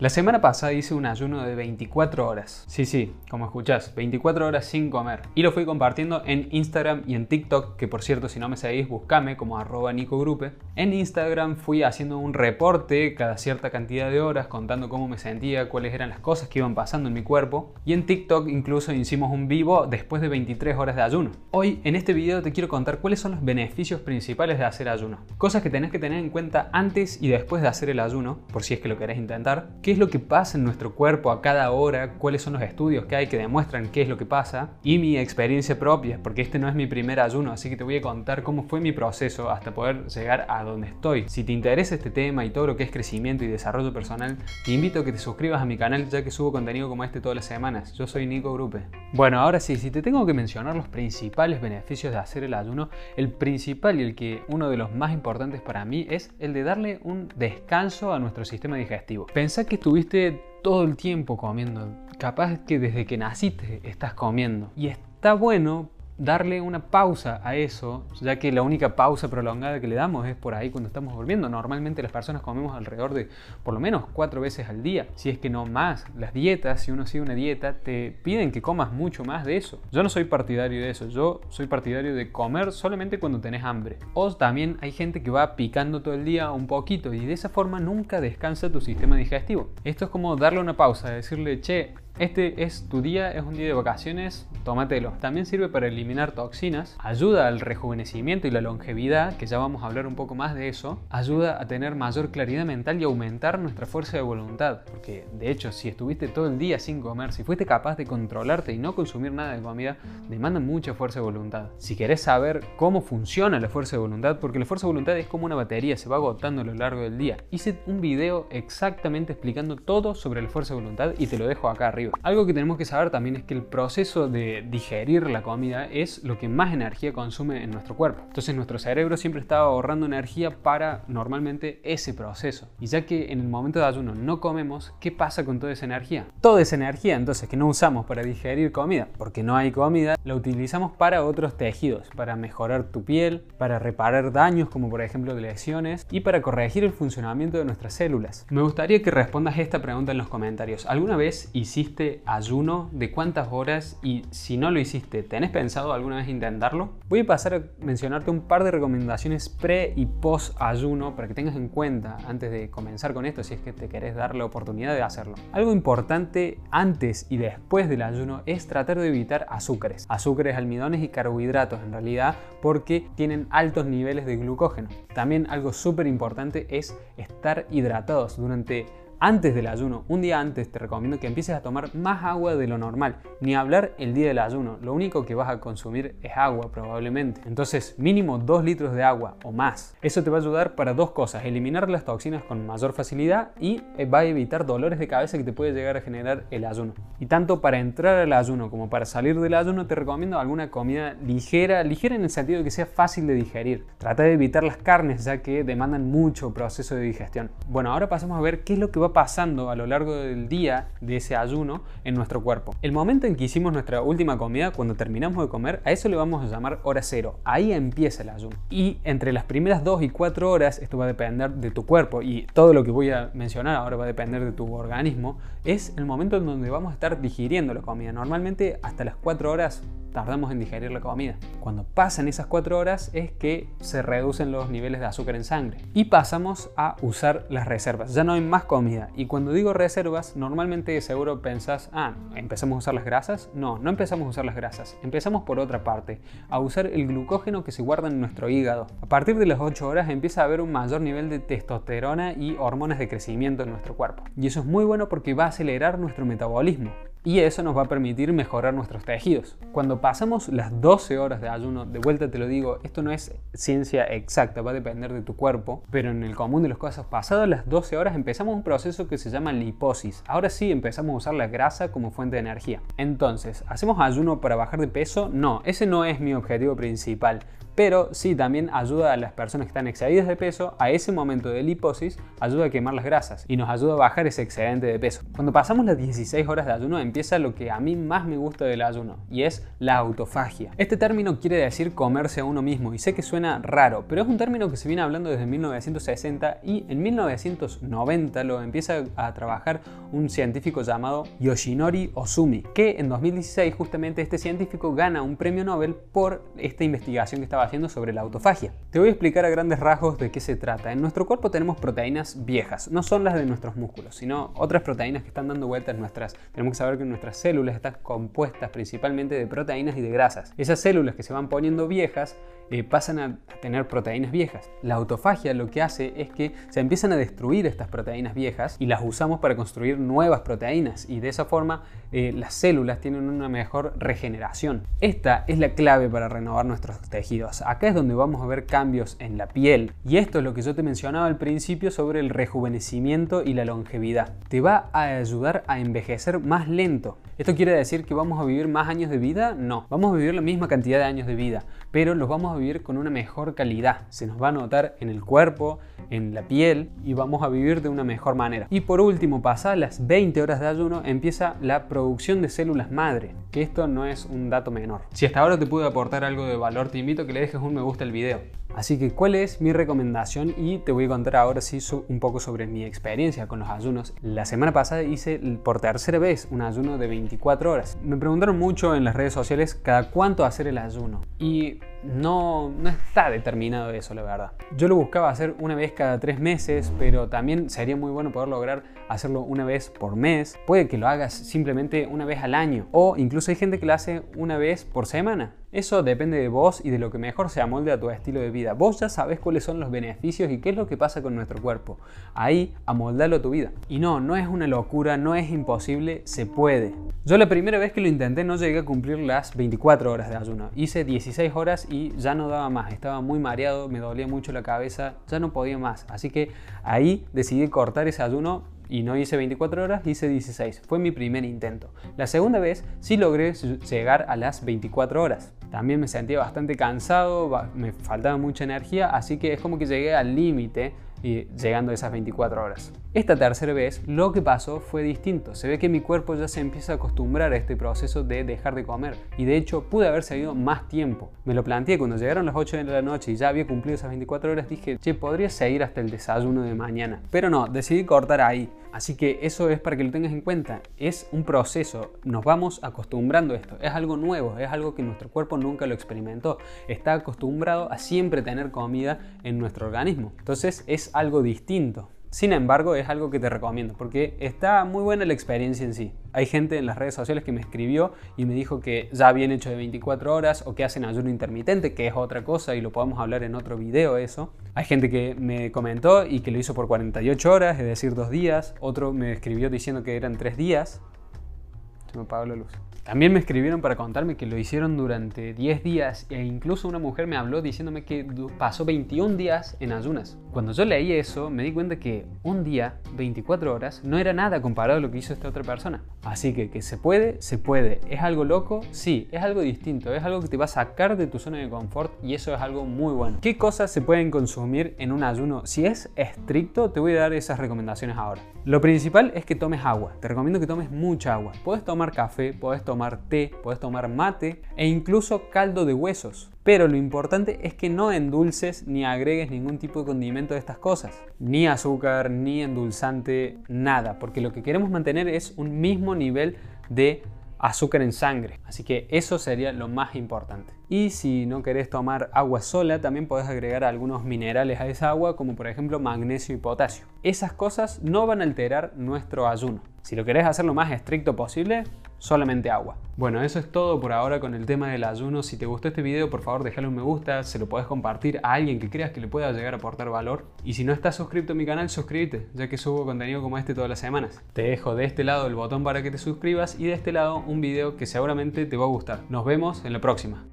La semana pasada hice un ayuno de 24 horas. Sí, sí, como escuchás, 24 horas sin comer. Y lo fui compartiendo en Instagram y en TikTok, que por cierto, si no me seguís, buscame como arroba nicogrupe. En Instagram fui haciendo un reporte cada cierta cantidad de horas, contando cómo me sentía, cuáles eran las cosas que iban pasando en mi cuerpo. Y en TikTok incluso hicimos un vivo después de 23 horas de ayuno. Hoy, en este video, te quiero contar cuáles son los beneficios principales de hacer ayuno. Cosas que tenés que tener en cuenta antes y después de hacer el ayuno, por si es que lo querés intentar qué es lo que pasa en nuestro cuerpo a cada hora, cuáles son los estudios que hay que demuestran qué es lo que pasa y mi experiencia propia, porque este no es mi primer ayuno, así que te voy a contar cómo fue mi proceso hasta poder llegar a donde estoy. Si te interesa este tema y todo lo que es crecimiento y desarrollo personal, te invito a que te suscribas a mi canal ya que subo contenido como este todas las semanas. Yo soy Nico Grupe. Bueno, ahora sí, si te tengo que mencionar los principales beneficios de hacer el ayuno, el principal y el que uno de los más importantes para mí es el de darle un descanso a nuestro sistema digestivo. Pensá que estuviste todo el tiempo comiendo. Capaz que desde que naciste estás comiendo. Y está bueno darle una pausa a eso, ya que la única pausa prolongada que le damos es por ahí cuando estamos durmiendo. Normalmente las personas comemos alrededor de por lo menos cuatro veces al día, si es que no más. Las dietas, si uno sigue una dieta, te piden que comas mucho más de eso. Yo no soy partidario de eso, yo soy partidario de comer solamente cuando tenés hambre. O también hay gente que va picando todo el día un poquito y de esa forma nunca descansa tu sistema digestivo. Esto es como darle una pausa, decirle, che, este es tu día, es un día de vacaciones, tómatelo. También sirve para eliminar toxinas, ayuda al rejuvenecimiento y la longevidad, que ya vamos a hablar un poco más de eso, ayuda a tener mayor claridad mental y aumentar nuestra fuerza de voluntad. Porque de hecho, si estuviste todo el día sin comer, si fuiste capaz de controlarte y no consumir nada de comida, demanda mucha fuerza de voluntad. Si querés saber cómo funciona la fuerza de voluntad, porque la fuerza de voluntad es como una batería, se va agotando a lo largo del día. Hice un video exactamente explicando todo sobre la fuerza de voluntad y te lo dejo acá arriba. Algo que tenemos que saber también es que el proceso de digerir la comida es lo que más energía consume en nuestro cuerpo. Entonces nuestro cerebro siempre está ahorrando energía para normalmente ese proceso. Y ya que en el momento de ayuno no comemos, ¿qué pasa con toda esa energía? Toda esa energía entonces que no usamos para digerir comida, porque no hay comida, la utilizamos para otros tejidos, para mejorar tu piel, para reparar daños como por ejemplo lesiones y para corregir el funcionamiento de nuestras células. Me gustaría que respondas esta pregunta en los comentarios. ¿Alguna vez hiciste ayuno, de cuántas horas y si no lo hiciste, ¿tenés pensado alguna vez intentarlo? Voy a pasar a mencionarte un par de recomendaciones pre y post ayuno para que tengas en cuenta antes de comenzar con esto si es que te querés dar la oportunidad de hacerlo. Algo importante antes y después del ayuno es tratar de evitar azúcares, azúcares, almidones y carbohidratos en realidad porque tienen altos niveles de glucógeno. También algo súper importante es estar hidratados durante antes del ayuno, un día antes te recomiendo que empieces a tomar más agua de lo normal. Ni hablar el día del ayuno, lo único que vas a consumir es agua probablemente. Entonces mínimo 2 litros de agua o más. Eso te va a ayudar para dos cosas, eliminar las toxinas con mayor facilidad y eh, va a evitar dolores de cabeza que te puede llegar a generar el ayuno. Y tanto para entrar al ayuno como para salir del ayuno te recomiendo alguna comida ligera, ligera en el sentido de que sea fácil de digerir. Trata de evitar las carnes ya que demandan mucho proceso de digestión. Bueno, ahora pasamos a ver qué es lo que va pasando a lo largo del día de ese ayuno en nuestro cuerpo. El momento en que hicimos nuestra última comida, cuando terminamos de comer, a eso le vamos a llamar hora cero. Ahí empieza el ayuno. Y entre las primeras 2 y 4 horas, esto va a depender de tu cuerpo y todo lo que voy a mencionar ahora va a depender de tu organismo, es el momento en donde vamos a estar digiriendo la comida. Normalmente hasta las 4 horas tardamos en digerir la comida. Cuando pasan esas 4 horas es que se reducen los niveles de azúcar en sangre y pasamos a usar las reservas. Ya no hay más comida y cuando digo reservas, normalmente seguro pensás, ah, ¿empezamos a usar las grasas? No, no empezamos a usar las grasas. Empezamos por otra parte, a usar el glucógeno que se guarda en nuestro hígado. A partir de las 8 horas empieza a haber un mayor nivel de testosterona y hormonas de crecimiento en nuestro cuerpo. Y eso es muy bueno porque va a acelerar nuestro metabolismo y eso nos va a permitir mejorar nuestros tejidos. Cuando pasamos las 12 horas de ayuno, de vuelta te lo digo, esto no es ciencia exacta, va a depender de tu cuerpo, pero en el común de los casos, pasadas las 12 horas empezamos un proceso que se llama liposis. Ahora sí empezamos a usar la grasa como fuente de energía. Entonces, ¿hacemos ayuno para bajar de peso? No, ese no es mi objetivo principal. Pero sí también ayuda a las personas que están excedidas de peso a ese momento de liposis, ayuda a quemar las grasas y nos ayuda a bajar ese excedente de peso. Cuando pasamos las 16 horas de ayuno empieza lo que a mí más me gusta del ayuno y es la autofagia. Este término quiere decir comerse a uno mismo y sé que suena raro, pero es un término que se viene hablando desde 1960 y en 1990 lo empieza a trabajar un científico llamado Yoshinori Ozumi, que en 2016 justamente este científico gana un premio Nobel por esta investigación que estaba haciendo sobre la autofagia. Te voy a explicar a grandes rasgos de qué se trata. En nuestro cuerpo tenemos proteínas viejas, no son las de nuestros músculos, sino otras proteínas que están dando vueltas nuestras. Tenemos que saber que nuestras células están compuestas principalmente de proteínas y de grasas. Esas células que se van poniendo viejas eh, pasan a, tener proteínas viejas. La autofagia lo que hace es que se empiezan a destruir estas proteínas viejas y las usamos para construir nuevas proteínas y de esa forma eh, las células tienen una mejor regeneración. Esta es la clave para renovar nuestros tejidos. Acá es donde vamos a ver cambios en la piel y esto es lo que yo te mencionaba al principio sobre el rejuvenecimiento y la longevidad. Te va a ayudar a envejecer más lento. ¿Esto quiere decir que vamos a vivir más años de vida? No, vamos a vivir la misma cantidad de años de vida, pero los vamos a vivir con una mejor calidad. Se nos va a notar en el cuerpo, en la piel y vamos a vivir de una mejor manera. Y por último, pasadas las 20 horas de ayuno, empieza la producción de células madre, que esto no es un dato menor. Si hasta ahora te pude aportar algo de valor, te invito a que le dejes un me gusta al video. Así que, ¿cuál es mi recomendación? Y te voy a contar ahora sí un poco sobre mi experiencia con los ayunos. La semana pasada hice por tercera vez un ayuno de 24 horas. Me preguntaron mucho en las redes sociales cada cuánto hacer el ayuno. Y no, no está determinado eso, la verdad. Yo lo buscaba hacer una vez cada tres meses, pero también sería muy bueno poder lograr hacerlo una vez por mes. Puede que lo hagas simplemente una vez al año. O incluso hay gente que lo hace una vez por semana. Eso depende de vos y de lo que mejor se amolde a tu estilo de vida. Vos ya sabés cuáles son los beneficios y qué es lo que pasa con nuestro cuerpo. Ahí, amoldalo tu vida. Y no, no es una locura, no es imposible, se puede. Yo la primera vez que lo intenté no llegué a cumplir las 24 horas de ayuno. Hice 16 horas y ya no daba más. Estaba muy mareado, me dolía mucho la cabeza, ya no podía más. Así que ahí decidí cortar ese ayuno y no hice 24 horas, hice 16. Fue mi primer intento. La segunda vez sí logré llegar a las 24 horas. También me sentía bastante cansado, me faltaba mucha energía, así que es como que llegué al límite y llegando a esas 24 horas. Esta tercera vez lo que pasó fue distinto. Se ve que mi cuerpo ya se empieza a acostumbrar a este proceso de dejar de comer y de hecho pude haber seguido más tiempo. Me lo planteé cuando llegaron las 8 de la noche y ya había cumplido esas 24 horas, dije, che, podría seguir hasta el desayuno de mañana. Pero no, decidí cortar ahí. Así que eso es para que lo tengas en cuenta. Es un proceso, nos vamos acostumbrando a esto. Es algo nuevo, es algo que nuestro cuerpo nunca lo experimentó. Está acostumbrado a siempre tener comida en nuestro organismo. Entonces es algo distinto. Sin embargo, es algo que te recomiendo porque está muy buena la experiencia en sí. Hay gente en las redes sociales que me escribió y me dijo que ya habían hecho de 24 horas o que hacen ayuno intermitente, que es otra cosa y lo podemos hablar en otro video eso. Hay gente que me comentó y que lo hizo por 48 horas, es decir, dos días. Otro me escribió diciendo que eran tres días. Se me apagó la luz. También me escribieron para contarme que lo hicieron durante 10 días e incluso una mujer me habló diciéndome que pasó 21 días en ayunas. Cuando yo leí eso me di cuenta que un día, 24 horas, no era nada comparado a lo que hizo esta otra persona. Así que que se puede, se puede. ¿Es algo loco? Sí, es algo distinto, es algo que te va a sacar de tu zona de confort y eso es algo muy bueno. ¿Qué cosas se pueden consumir en un ayuno? Si es estricto, te voy a dar esas recomendaciones ahora. Lo principal es que tomes agua. Te recomiendo que tomes mucha agua. Puedes tomar café, puedes tomar té, puedes tomar mate e incluso caldo de huesos. Pero lo importante es que no endulces ni agregues ningún tipo de condimento de estas cosas. Ni azúcar, ni endulzante, nada. Porque lo que queremos mantener es un mismo nivel de azúcar en sangre. Así que eso sería lo más importante. Y si no querés tomar agua sola, también podés agregar algunos minerales a esa agua, como por ejemplo magnesio y potasio. Esas cosas no van a alterar nuestro ayuno. Si lo querés hacer lo más estricto posible, solamente agua. Bueno, eso es todo por ahora con el tema del ayuno. Si te gustó este video, por favor déjale un me gusta, se lo puedes compartir a alguien que creas que le pueda llegar a aportar valor. Y si no estás suscrito a mi canal, suscríbete, ya que subo contenido como este todas las semanas. Te dejo de este lado el botón para que te suscribas y de este lado un video que seguramente te va a gustar. Nos vemos en la próxima.